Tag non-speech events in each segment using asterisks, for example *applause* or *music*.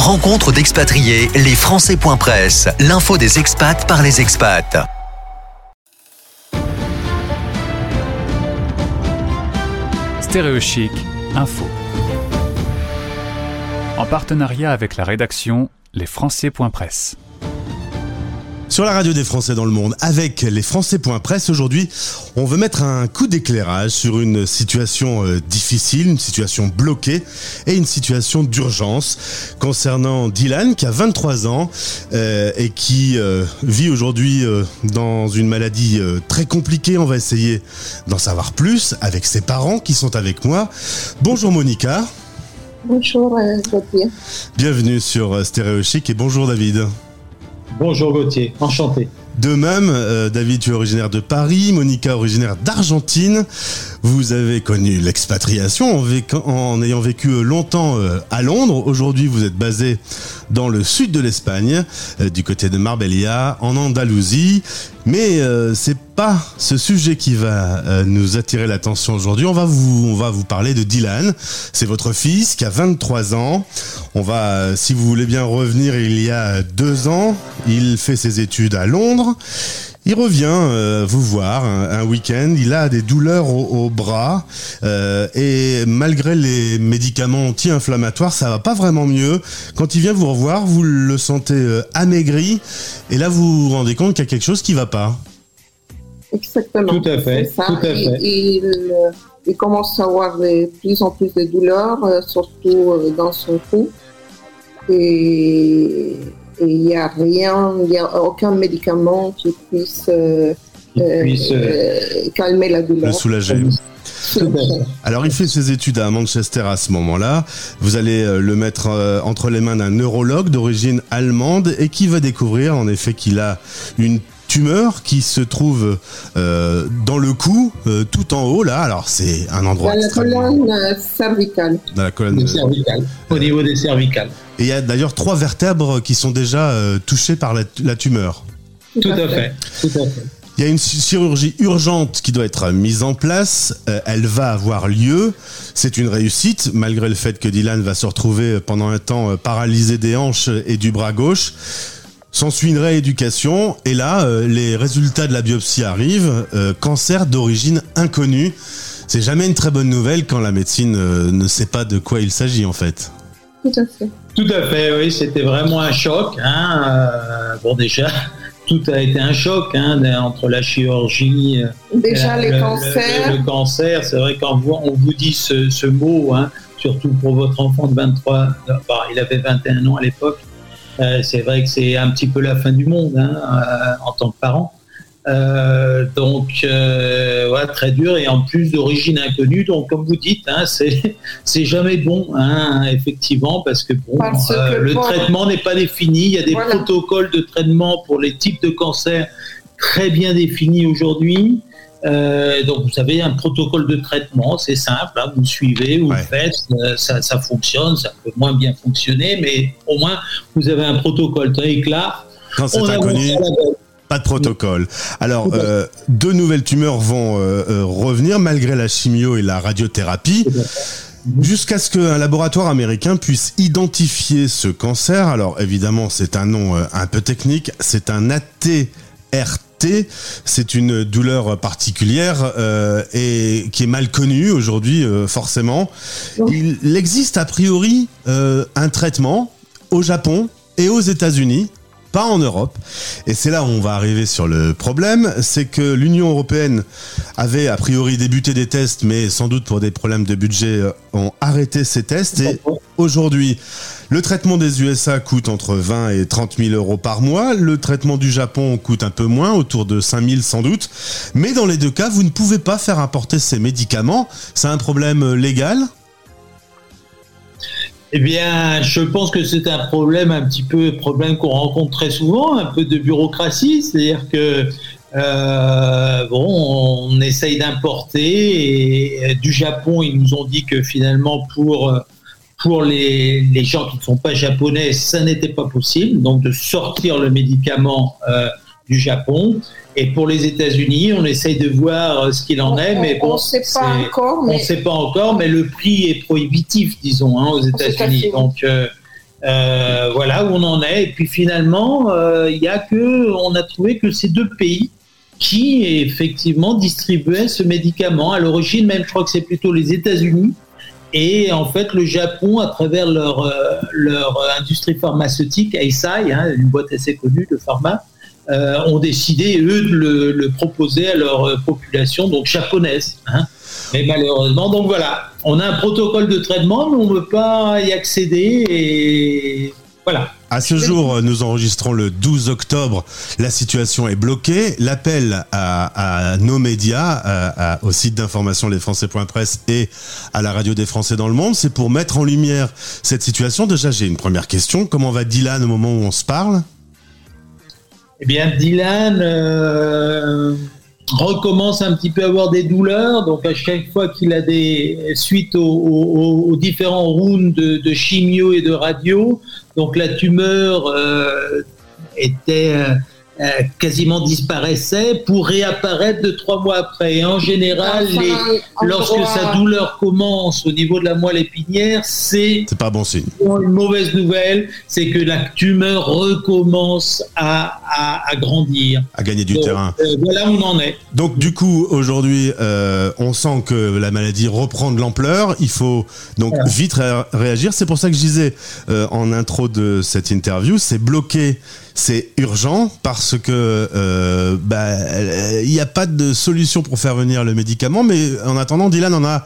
Rencontre d'expatriés, les Français.press, l'info des expats par les expats. Stéréochic, info. En partenariat avec la rédaction Les Français.press sur la radio des Français dans le monde avec les Français.press. Aujourd'hui, on veut mettre un coup d'éclairage sur une situation euh, difficile, une situation bloquée et une situation d'urgence concernant Dylan qui a 23 ans euh, et qui euh, vit aujourd'hui dans une maladie très compliquée. On va essayer d'en savoir plus avec ses parents qui sont avec moi. Bonjour Monica. Bonjour Gauthier. Bienvenue sur Stéréo Chic et bonjour David. Bonjour Gauthier, enchanté. De même, euh, David, tu es originaire de Paris, Monica originaire d'Argentine. Vous avez connu l'expatriation en, ayant vécu euh, longtemps euh, à Londres. Aujourd'hui, vous êtes basé dans le sud de l'Espagne, du côté de Marbella, en Andalousie. Mais c'est pas ce sujet qui va nous attirer l'attention aujourd'hui. On va vous, on va vous parler de Dylan. C'est votre fils qui a 23 ans. On va, si vous voulez bien revenir, il y a deux ans, il fait ses études à Londres. Il revient euh, vous voir un, week-end. Il a des douleurs au, bras euh, et malgré les médicaments anti-inflammatoires, ça va pas vraiment mieux. Quand il vient vous revoir, vous le sentez euh, amaigri et là vous vous rendez compte qu'il y a quelque chose qui va pas. Exactement. Tout à fait. Tout à fait. Il, commence à avoir de plus en plus de douleurs, surtout dans son cou. Et il n'y a rien, il n'y a aucun médicament qui puisse, euh, euh, euh, calmer la douleur. Le soulager. *laughs* Alors il fait ses études à Manchester à ce moment-là. Vous allez le mettre entre les mains d'un neurologue d'origine allemande et qui va découvrir en effet qu'il a une tumeur qui se trouve dans le cou, tout en haut là. Alors c'est un endroit. Dans la colonne cervicale. Dans la colonne cervicale. Au niveau des cervicales. Et il y a d'ailleurs trois vertèbres qui sont déjà euh, touchées par la, tumeur. Tout, à fait. Il y a une chirurgie urgente qui doit être mise en place. Euh, elle va avoir lieu. C'est une réussite, malgré le fait que Dylan va se retrouver pendant un temps euh, paralysé des hanches et du bras gauche. S'ensuit une rééducation. Et là, les résultats de la biopsie arrivent. cancer d'origine inconnue. C'est jamais une très bonne nouvelle quand la médecine ne sait pas de quoi il s'agit en fait. Tout à fait. Tout à fait, oui, c'était vraiment un choc. Hein. Euh, bon, déjà, *laughs* tout a été un choc hein, entre la chirurgie, euh, déjà les cancers. Le, cancer, c'est vrai quand on vous dit ce, mot, hein, surtout pour votre enfant de 23, bah, il avait 21 ans à l'époque, euh, c'est vrai que c'est un petit peu la fin du monde en tant que parent. Euh, donc, euh, très dur et en plus d'origine inconnue. Donc, comme vous dites, hein, c'est *laughs* jamais bon, hein, effectivement, parce que bon, euh, le traitement n'est pas défini. Il y a des protocoles de traitement pour les types de cancers très bien définis aujourd'hui. Donc, vous avez un protocole de traitement, c'est simple, hein, vous suivez, vous faites, ça, ça, fonctionne, ça peut moins bien fonctionner, mais au moins vous avez un protocole très clair. Quand c'est inconnu. Pas de protocole. Alors, euh, deux nouvelles tumeurs vont euh, euh, revenir malgré la chimio et la radiothérapie. Jusqu'à ce qu'un laboratoire américain puisse identifier ce cancer. Alors évidemment, c'est un nom un peu technique. C'est un ATRT. C'est une douleur particulière et qui est mal connue aujourd'hui, forcément. Il existe a priori un traitement au Japon et aux États-Unis pas en Europe. Et c'est là où on va arriver sur le problème, c'est que l'Union européenne avait a priori débuté des tests, mais sans doute pour des problèmes de budget, euh, ont arrêté ces tests. Et aujourd'hui, le traitement des USA coûte entre 20 et 30 000 euros par mois. Le traitement du Japon coûte un peu moins, autour de 5 000 sans doute. Mais dans les deux cas, vous ne pouvez pas faire importer ces médicaments. C'est un problème légal? Eh bien, je pense que c'est un problème, un petit peu problème qu'on rencontre très souvent, un peu de bureaucratie, c'est-à-dire que euh, bon, on essaye d'importer et du Japon, ils nous ont dit que finalement pour pour les, les gens qui ne sont pas japonais, ça n'était pas possible, donc de sortir le médicament euh, du Japon. Et pour les États-Unis, on essaye de voir euh, ce qu'il en est, mais bon, on ne sait pas encore. Mais... On sait pas encore, mais le prix est prohibitif, disons, hein, aux États-Unis. Donc, euh, voilà où on en est. Et puis finalement, il y a que, on a trouvé que ces deux pays qui effectivement distribuaient ce médicament. À l'origine, même, je crois que c'est plutôt les États-Unis. Et en fait, le Japon, à travers leur, euh, leur industrie pharmaceutique, Eisai, hein, une boîte assez connue de pharma, euh, ont décidé, eux, de le, proposer à leur population, donc japonaise. Hein. Mais malheureusement, donc voilà, on a un protocole de traitement, mais on ne peut pas y accéder. Et voilà. À ce jour, nous enregistrons le 12 octobre. La situation est bloquée. L'appel à, nos médias, au site d'information lesfrançais.press et à la radio des Français dans le monde, c'est pour mettre en lumière cette situation. Déjà, j'ai une première question. Comment va Dylan au moment où on se parle? Eh bien, Dylan, euh, recommence un petit peu à avoir des douleurs. Donc à chaque fois qu'il a des suites aux, différents rounds de, chimio et de radio, donc la tumeur euh, était euh, quasiment disparaissait pour réapparaître deux trois mois après. Et en général, lorsque sa douleur commence au niveau de la moelle épinière, c'est pas bon signe. Une mauvaise nouvelle, c'est que la tumeur recommence à, grandir, à gagner du terrain. Euh, voilà où on en est. Donc du coup, aujourd'hui, euh, on sent que la maladie reprend de l'ampleur. Il faut donc vite réagir. C'est pour ça que je disais en intro de cette interview, c'est bloqué c'est urgent parce que euh, bah, il n'y a pas de solution pour faire venir le médicament, mais en attendant, Dylan en a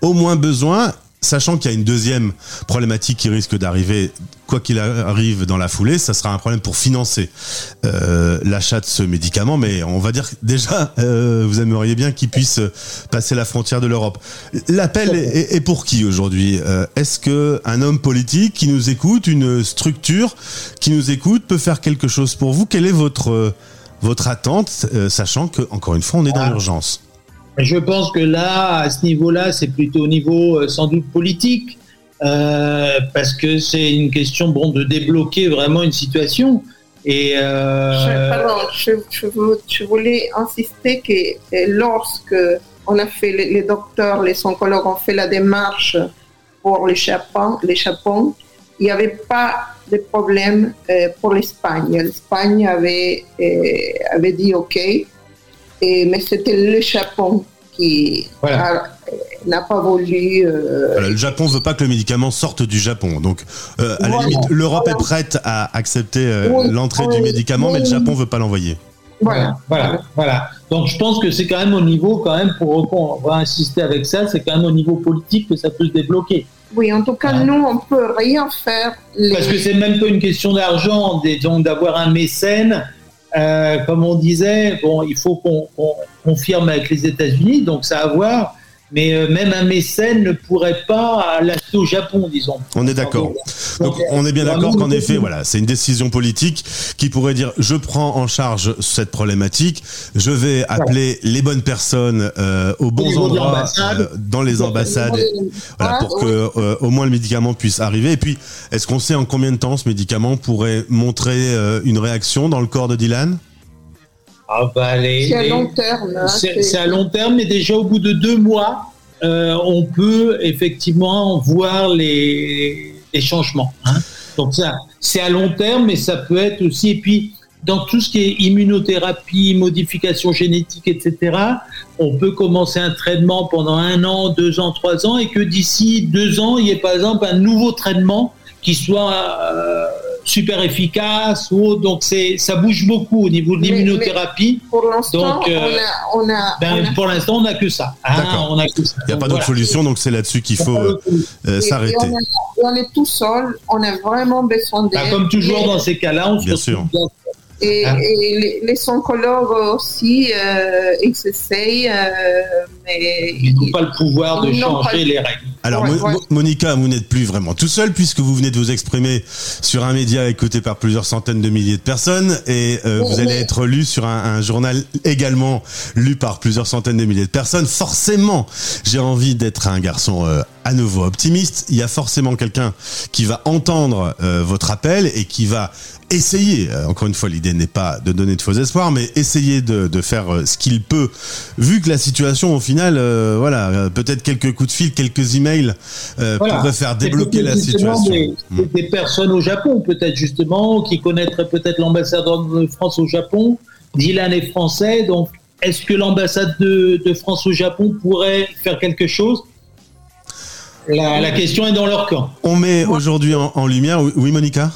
au moins besoin Sachant qu'il y a une deuxième problématique qui risque d'arriver, quoi qu'il arrive dans la foulée, ça sera un problème pour financer euh, l'achat de ce médicament. Mais on va dire déjà, euh, vous aimeriez bien qu'il puisse passer la frontière de l'Europe. L'appel est, pour qui aujourd'hui euh, Est-ce que un homme politique qui nous écoute, une structure qui nous écoute, peut faire quelque chose pour vous? Quelle est votre votre attente, sachant que encore une fois, on est dans ah. l'urgence? Je pense que là, à ce niveau-là, c'est plutôt au niveau euh, sans doute politique, euh, parce que c'est une question bon, de débloquer vraiment une situation. Et euh, je, pardon, je, voulais insister que lorsque on a fait, les, docteurs, les oncologues ont fait la démarche pour les Japon, les Japon il n'y avait pas de problème pour l'Espagne. L'Espagne avait, avait dit OK, et, mais c'était le Japon qui n'a pas voulu. Euh, le Japon veut pas que le médicament sorte du Japon. Donc, euh, à la limite, l'Europe est prête à accepter euh, l'entrée du médicament, mais le Japon veut pas l'envoyer. Voilà, voilà, voilà. Donc, je pense que c'est quand même au niveau, quand même, pour on va insister avec ça, c'est quand même au niveau politique que ça peut se débloquer. Oui, en tout cas, nous, on peut rien faire. Parce que c'est même pas une question d'argent, d'avoir un mécène euh, comme on disait, bon, il faut qu'on confirme avec les États-Unis, donc ça à voir. Mais euh, même un mécène ne pourrait pas l'acheter au Japon, disons. On est d'accord. Donc, on est bien d'accord qu'en effet, voilà, c'est une décision politique qui pourrait dire je prends en charge cette problématique, je vais appeler les bonnes personnes euh, aux bons endroits dans les ambassades, voilà, pour que au moins le médicament puisse arriver. Et puis, est-ce qu'on sait en combien de temps ce médicament pourrait montrer une réaction dans le corps de Dylan? Ah, bah, c'est à long terme. Hein, c'est à long terme, mais déjà au bout de deux mois, euh, on peut effectivement voir les, changements. Hein. Donc ça, c'est à long terme, mais ça peut être aussi. Et puis, dans tout ce qui est immunothérapie, modification génétique, etc., on peut commencer un traitement pendant un an, deux ans, trois ans, et que d'ici deux ans, il y ait par exemple un nouveau traitement qui soit euh, super efficace ou donc c'est ça bouge beaucoup au niveau de l'immunothérapie. Pour l'instant, euh, on a, ben, pour l'instant on n'a que ça. Hein, on a que ça. Il n'y a pas d'autre solution, donc c'est là-dessus qu'il faut euh, s'arrêter. On, est tout seul, on a vraiment besoin d'aide. Ben, comme toujours dans ces cas-là, on Bien sûr. Et, ah. les, les, oncologues aussi, euh, ils essayent, euh, mais... Ils n'ont pas le pouvoir de changer les règles. Alors, Monica, vous n'êtes plus vraiment tout seul puisque vous venez de vous exprimer sur un média écouté par plusieurs centaines de milliers de personnes et euh, vous allez être lu sur un, un, journal également lu par plusieurs centaines de milliers de personnes. Forcément, j'ai envie d'être un garçon à nouveau optimiste. Il y a forcément quelqu'un qui va entendre euh, votre appel et qui va essayer, euh, encore une fois, l'idée n'est pas de donner de faux espoirs, mais essayer de, de faire euh, ce qu'il peut, vu que la situation, au final, euh, voilà, peut-être quelques coups de fil, quelques emails euh, Voilà. pourraient faire débloquer la situation. Des, Mm. des personnes au Japon, peut-être justement, qui connaîtraient peut-être l'ambassadeur de France au Japon. Dylan est français, donc est-ce que l'ambassade de, de France au Japon pourrait faire quelque chose? La, la question est dans leur camp. On met aujourd'hui en, en lumière, oui, Monica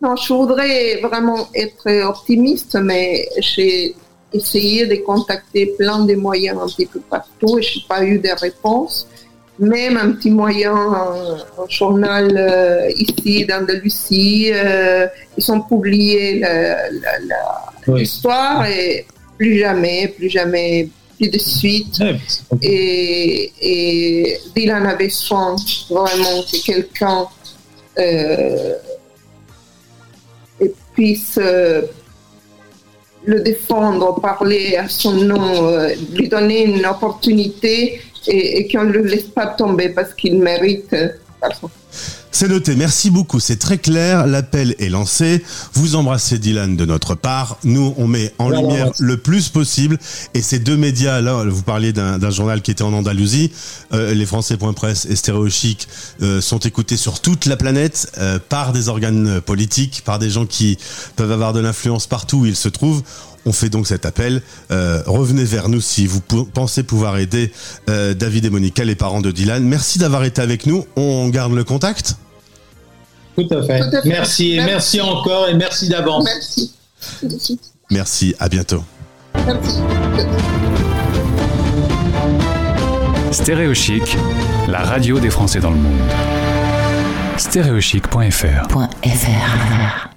Non, je voudrais vraiment être optimiste, mais j'ai essayé de contacter plein de moyens un petit peu partout et je n'ai pas eu de réponse. Même un petit moyen, un, un journal euh, ici d'Andalousie, euh, ils ont publié Oui. l'histoire et plus jamais, plus jamais, plus de suite. Ouais, Et, et Dylan avait besoin vraiment que quelqu'un euh, puisse euh, le défendre, parler à son nom, euh, lui donner une opportunité et, et qu'on ne le laisse pas tomber parce qu'il mérite. pardon. C'est noté, merci beaucoup, c'est très clair, l'appel est lancé, vous embrassez Dylan de notre part, nous on met en Voilà, lumière ouais. le plus possible, et ces deux médias, là vous parliez d'un journal qui était en Andalousie, euh, les Français.press et Stéréo Chic euh, sont écoutés sur toute la planète euh, par des organes politiques, par des gens qui peuvent avoir de l'influence partout où ils se trouvent. On fait donc cet appel. Euh, revenez vers nous si vous pensez pouvoir aider euh, David et Monica, les parents de Dylan. Merci d'avoir été avec nous. On garde le contact. Tout à fait. Tout à fait. Merci, Merci. merci encore et merci d'avance. Merci. Merci, à bientôt. Merci. Stéréo Chic, la radio des Français dans le monde. Stéréochic.fr .fr.